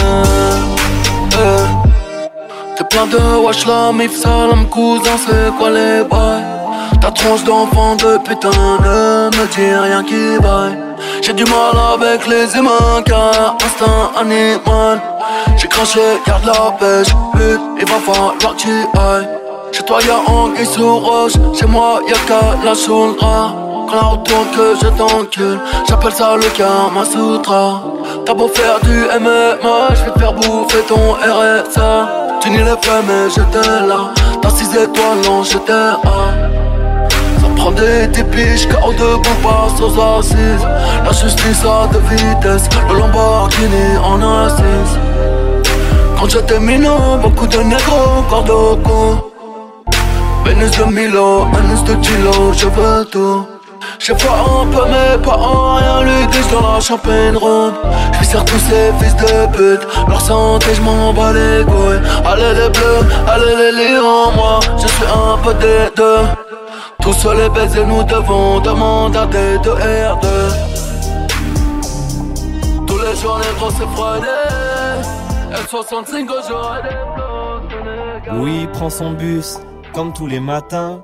T'es plein de wesh la mif salam cousin c'est quoi les bails? Ta tronche d'enfant de putain ne me dit rien qui vaille J'ai du mal avec les humains car instinct animal. J'ai craché, garde la pêche, pute, il va falloir que tu ailles. Chez toi y'a anguille sous roche, chez moi y'a qu'à la choulra Quand la retourne que je t'encule, j'appelle ça le Kama Sutra T'as beau faire du MMA, j'vais te faire bouffer ton RSA Tu n'y les fais mais j'étais là, t'as 6 étoiles non j'étais à Prends des dépiches, KO de pas sans assise. La justice a de vitesse, le Lamborghini en assise. Quand j'étais minot, beaucoup de négros, encore de cou Vénus de Milo, Vénus de Kilo, je veux tout. J'ai pas un peu mais pas un rien, lui dis dans la champagne ronde J'vais serre tous ces fils de pute, leur santé j'm'en bats les couilles. Allez les bleus, allez les lions, moi je suis un peu des deux tous seuls les baisers, nous devons demander à des deux R2 Tous les jours, les gros, Friday L65 aujourd'hui Louis prend son bus, comme tous les matins.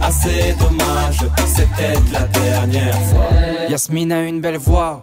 assez dommage, c'était la dernière fois. Yasmine a une belle voix,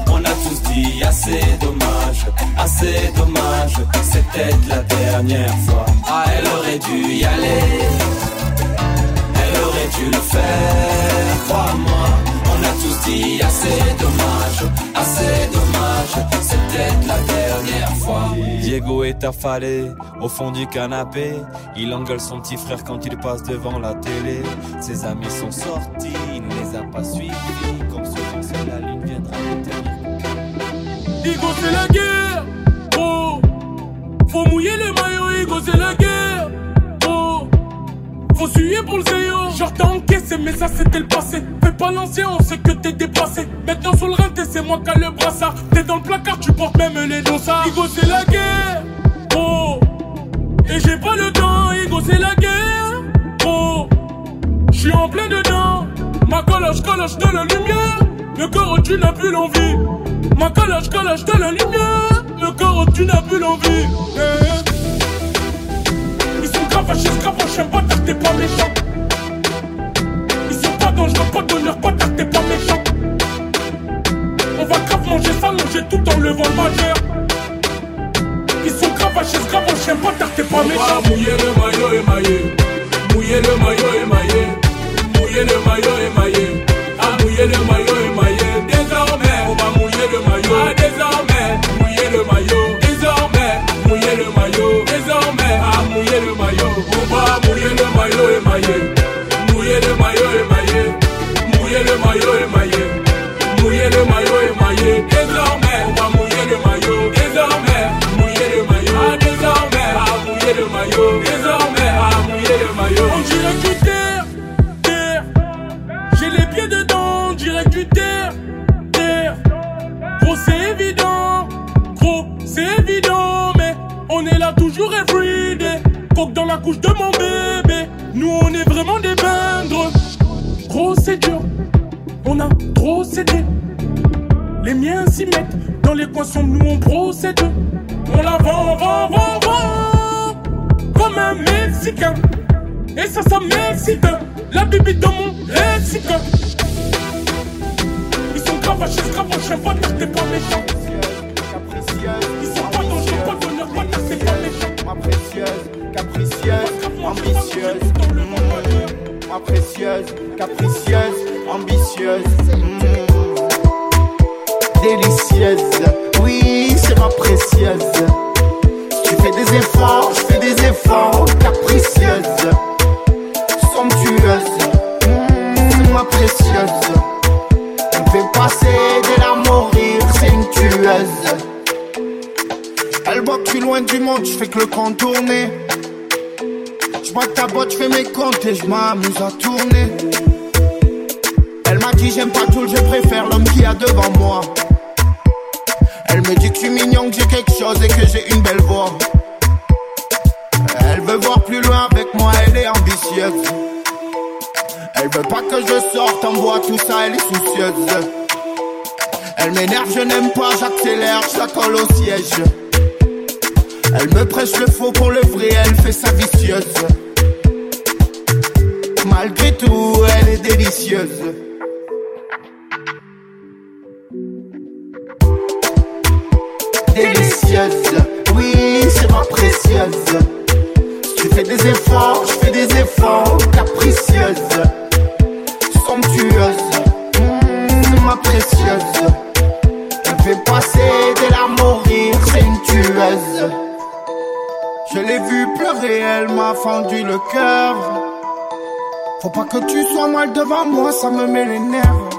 Assez dommage, assez dommage. C'était la dernière fois. Ah, elle aurait dû y aller. Elle aurait dû le faire, crois-moi. On a tous dit assez dommage, assez dommage. C'était la dernière fois. Diego est affalé au fond du canapé. Il engueule son petit frère quand il passe devant la télé. Ses amis sont sortis, il ne les a pas suivis. Comme souvent, c'est la ligne viendra le tenir. Igo c'est la guerre, oh. Faut mouiller les maillots, Igo c'est la guerre, oh. Faut suer pour le zéo Genre t'as encaissé mais ça c'était le passé. Fais pas l'ancien, on sait que t'es dépassé. Maintenant sur le rein, t'es c'est moi qui le brassard. T'es dans le placard, tu portes même les dossards. Igo c'est la guerre, oh. Et j'ai pas le temps, Igo c'est la guerre, oh. J'suis en plein dedans. Ma coloche, coloche de la lumière. Le corps tu n'as plus l'envie Ma coloche, coloche de la lumière Le corps tu n'as plus l'envie Eh. Ils sont gravachés, gravachés, bâtard, t'es pas méchant Ils sont pas dangereux, pas d'honneur, bâtard, t'es pas méchant On va grave manger, s'allonger tout en levant le majeur Ils sont gravachés, gravachés, bâtard, t'es pas méchant mouiller le maillot émaillé. Mouiller le maillot émaillé. Mouiller le maillot émaillé. Ah, mouiller le maillot émaillé. Les coins sombres, nous on procède. On la vend, vend, vend, vend, comme un Mexicain. Et ça, ça m'excite. La bibi dans mon lexique. Ils sont gravachés, gravachés, bâtard, t'es pas méchant. Ils sont pas dangereux, pas d'honneur, bâtard, t'es pas méchant. Ma précieuse, capricieuse, ambitieuse. Ma précieuse, capricieuse, ambitieuse. Oui, c'est ma précieuse. Tu fais des efforts, je fais des efforts, capricieuse, somptueuse, mmh, ma précieuse. Me fait passer de la mourir, c'est une tueuse. Elle voit que loin du monde, je fais que le contourner. Je vois ta botte, je fais mes comptes et je m'amuse à tourner. Elle m'a dit j'aime pas tout, je préfère l'homme qui a devant moi. Elle me dit que je suis mignon, que j'ai quelque chose et que j'ai une belle voix. Elle veut voir plus loin avec moi, elle est ambitieuse. Elle veut pas que je sorte en bois, tout ça, elle est soucieuse. Elle m'énerve, je n'aime pas, j'accélère, je la colle au siège. Elle me prêche le faux pour le vrai, elle fait sa vicieuse. Malgré tout, elle est délicieuse. Délicieuse, oui, c'est ma précieuse. Tu fais des efforts, je fais des efforts, capricieuse, somptueuse, mmh, ma précieuse. Elle fait passer de la mourir, c'est une tueuse. Je l'ai vue pleurer, elle m'a fendu le cœur. Faut pas que tu sois mal devant moi, ça me met les nerfs.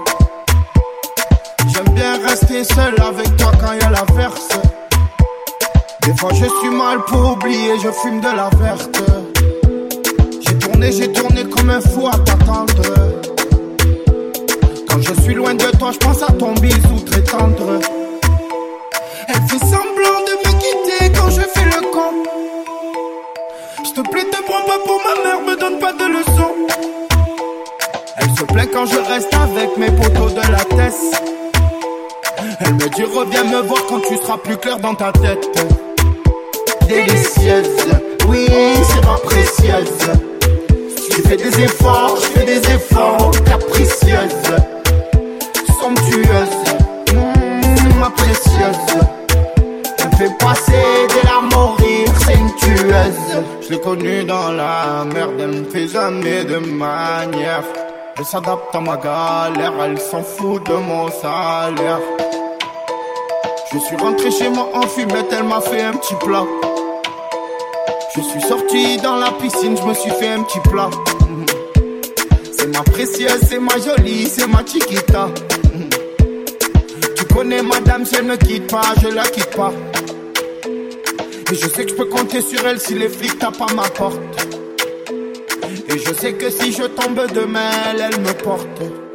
Bien rester seul avec toi quand y a la verse. Des fois je suis mal pour oublier, je fume de la verte. J'ai tourné, j'ai tourné comme un fou à t'attendre. Quand je suis loin de toi, je pense à ton bisou très tendre. Elle fais semblant de me quitter quand je fais le con. Je te plaît, te prends pas pour ma mère, me donne pas de leçons. Elle se plaint quand je reste avec mes poteaux de la tête. Elle me dit reviens me voir quand tu seras plus clair dans ta tête. Délicieuse, oui, c'est ma précieuse. Tu fais des efforts, je fais des efforts, capricieuse, somptueuse, mmh, ma précieuse. Elle fait passer des larmes au rire, c'est une tueuse. Je l'ai connue dans la merde, elle me fait jamais de manière. Elle s'adapte à ma galère, elle s'en fout de mon salaire. Je suis rentré chez moi en fumette, elle m'a fait un petit plat. Je suis sorti dans la piscine, je me suis fait un petit plat. C'est ma précieuse, c'est ma jolie, c'est ma chiquita. Tu connais madame, elle ne quitte pas, je la quitte pas. Et je sais que je peux compter sur elle si les flics tapent à ma porte. Et je sais que si je tombe demain, elle me porte.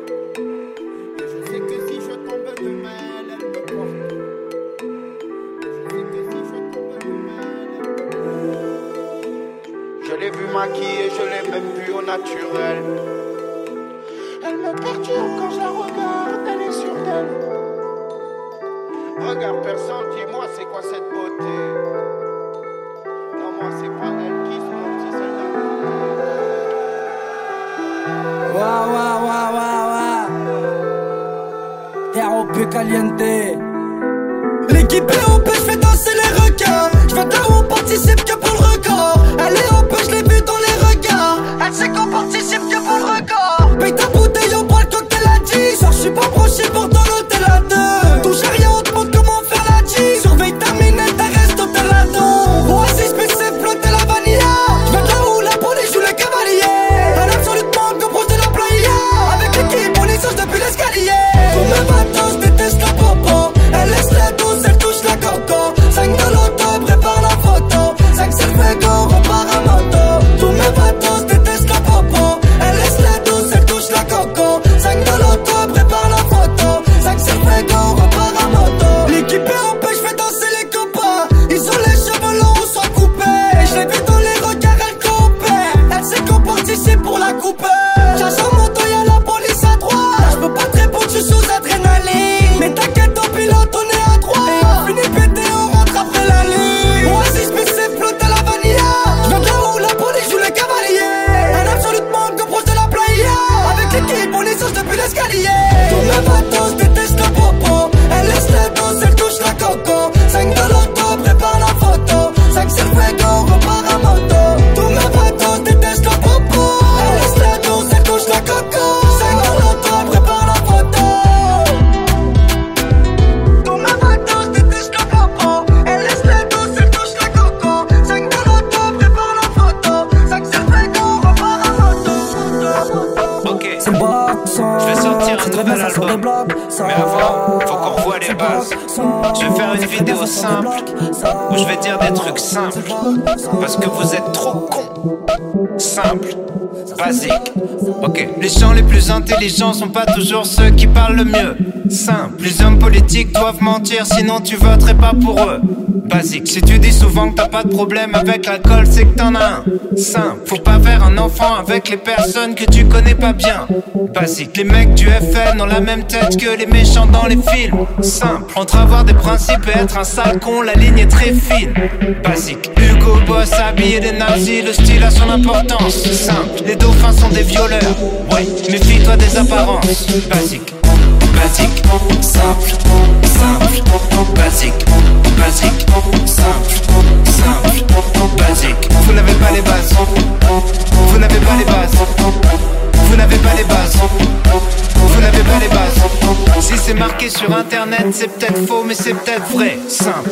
Elle me perturbe quand je la regarde, elle est sur elle. Regarde personne, dis-moi c'est intelligents sont pas toujours ceux qui parlent le mieux. Simple. Les hommes politiques doivent mentir, sinon tu voterais pas pour eux. Basique. Si tu dis souvent que t'as pas de problème avec l'alcool, c'est que t'en as un. Simple. Faut pas faire un enfant avec les personnes que tu connais pas bien. Basique. Les mecs du FN ont la même tête que les méchants dans les films. Simple. Entre avoir des principes et être un sale con, la ligne est très fine. Basique. Hugo Boss habillé des nazis, le style a son importance. Simple. Les dauphins sont des violeurs. Ouais, méfie-toi des apparences. Basique. Basique, simple, simple, basique, basique, simple, simple, basique. Vous n'avez pas les bases. Vous n'avez pas les bases. Vous n'avez pas les bases. Vous n'avez pas les bases. Si c'est marqué sur internet, c'est peut-être faux, mais c'est peut-être vrai. Simple.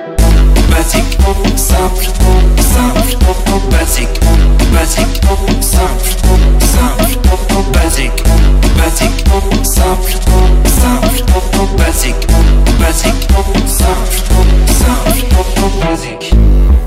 Basique. simple, simple, simple, simple, simple, simple, simple, simple.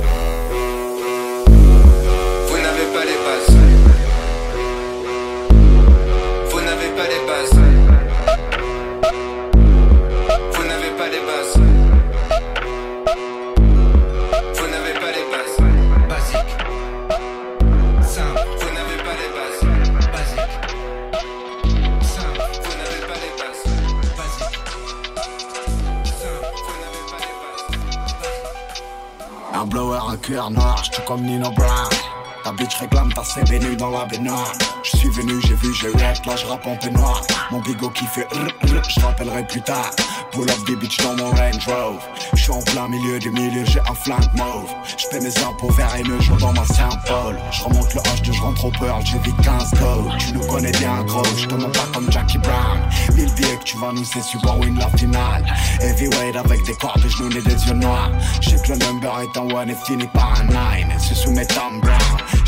Blower, un cuir noir, j'suis comme Nino Brown. Ta bitch réclame ta nu dans la baignoire. Je suis venu, j'ai vu, j'ai rap, là je rappe en peignoir. Mon bigot qui fait je rappellerai plus tard. Pull up des bitches dans mon Range Rover. Je suis en plein milieu du milieu, j'ai un flingue mauve. Je fais mes impôts verts et me joue dans ma Saint-Paul. Je remonte le H2, je rentre au Pearl, j'ai vite 15 go. Tu nous connais bien gros, je te montre pas comme Jackie Brown. Mille billets que tu vas nous c'est super win la finale. Heavyweight avec des cordes de genoux des yeux noirs. Je sais que le number est un one et finit par un nine. Et c'est sous mes Brown,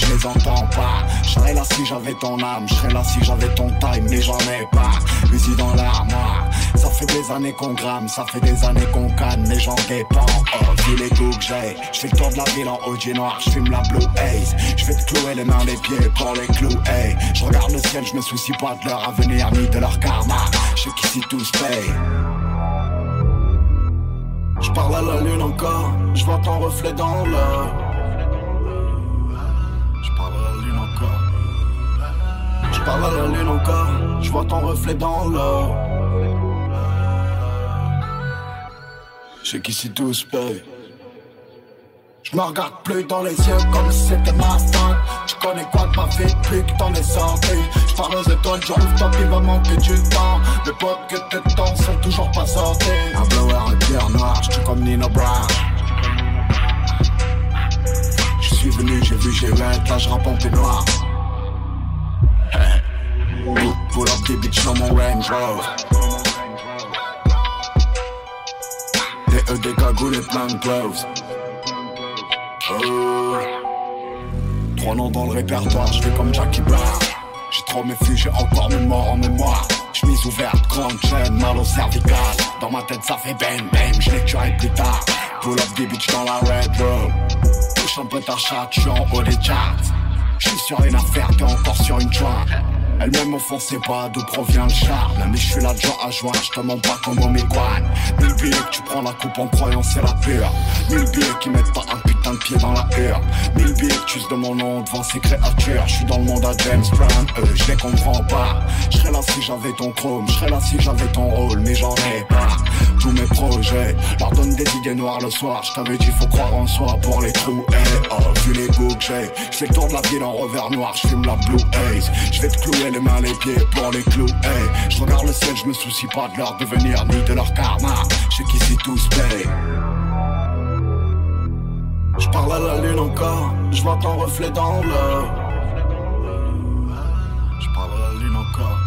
je les entends pas. Je serais là si j'avais ton âme, je serais là si j'avais ton time, mais j'en ai pas. Usi dans l'armoire, ça fait des années qu'on gramme, ça fait des années qu'on canne, mais j'en dépends. Oh, vu les coups que j'ai, je fais le tour de la ville en OG noir, je fume la Blue Haze. Je vais te clouer les mains, les pieds pour les clous, hey. Je regarde le ciel, je me soucie pas de leur avenir ni de leur karma. Je sais qu'ici tout se paye. Je parle à la lune encore, je vois ton reflet dans l'eau. Je à la lune encore, je vois ton reflet dans l'eau. Je sais qu'ici tout se paye. Je me regarde plus dans les yeux comme si c'était ma. Tu connais quoi de ma vie depuis que t'en es sorti Je parle aux étoiles, je rooftop, il va manquer du temps Les potes que tes temps sont toujours pas sortis Un blower, un pierre noir, j'suis comme Nino Brown Je suis venu, j'ai vu, j'ai rap, là je rappe en peignoir. Pull up des bitches dans mon Range Rover Des E, des cagoules et plein de Oh. Trois noms dans le répertoire, je fais comme Jackie Brown. J'ai trop mes j'ai encore mes morts en mémoire. Chemise ouverte, grande chaîne, mal au cervical. Dans ma tête, ça fait bang bang, je les tuerai plus tard. Pull up des bitches dans la Red Room. Touche un peu ta chatte, je en haut des charts. Je suis sur une affaire, t'es encore sur une jointe. Elle-même sait pas d'où provient le charme. Mais je suis là de à joint, je te mens pas comme au Miguan. Mille billets que tu prends la coupe en croyant c'est la pure Mille billets qui mettent pas un putain de pied dans la hure Mille billets tu de mon nom devant ces créatures. Je suis dans le monde à James Brown, eux je les comprends pas. Je serais là si j'avais ton chrome, je serais là si j'avais ton rôle Mais j'en ai pas. Tous mes projets leur donnent des idées noires le soir. Je t'avais dit faut croire en soi pour les trous. Hey, oh, vu les goûts que j'ai Je le tour de la ville en revers noir, je fume la Blue Haze. Je vais te les mains, les pieds pour les clous. Hey, je regarde le ciel, je me soucie pas de leur devenir ni de leur karma. Je sais qu'ici tout se paye. Je parle à la lune encore, je vois ton reflet dans l'eau. Je parle à la lune encore.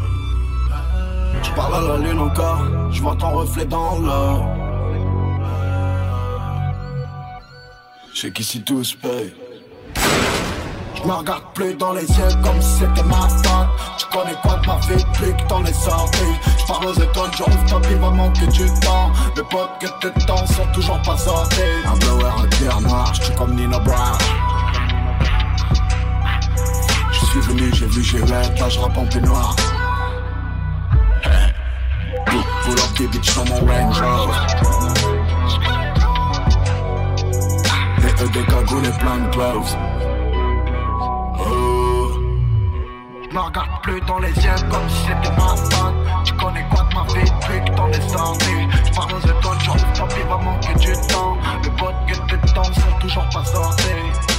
Je parle à la lune encore, je vois ton reflet dans l'eau. Je sais qu'ici tout se paye. Je me regarde plus dans les yeux comme si c'était ma fin Tu connais quoi de ma vie? Depuis que t'en es sorti Je parle aux étoiles, je rooftop, il va manquer du temps Mes potes que tes temps sont toujours pas sortis. Un blower, un pierre noir, je suis comme Nino Brown. Je suis venu, j'ai vu, j'ai rap, là je rappe en peignoir up des bitches dans mon Range Rover. Des E, des cagoules et plein de gloves me regarde plus dans les yeux comme si c'était ma femme. Tu connais quoi de ma vie depuis que t'en es sorti J'pars aux étoiles, j'en tant pis, va manquer du temps. Le pote que t'étends sont toujours pas sortis.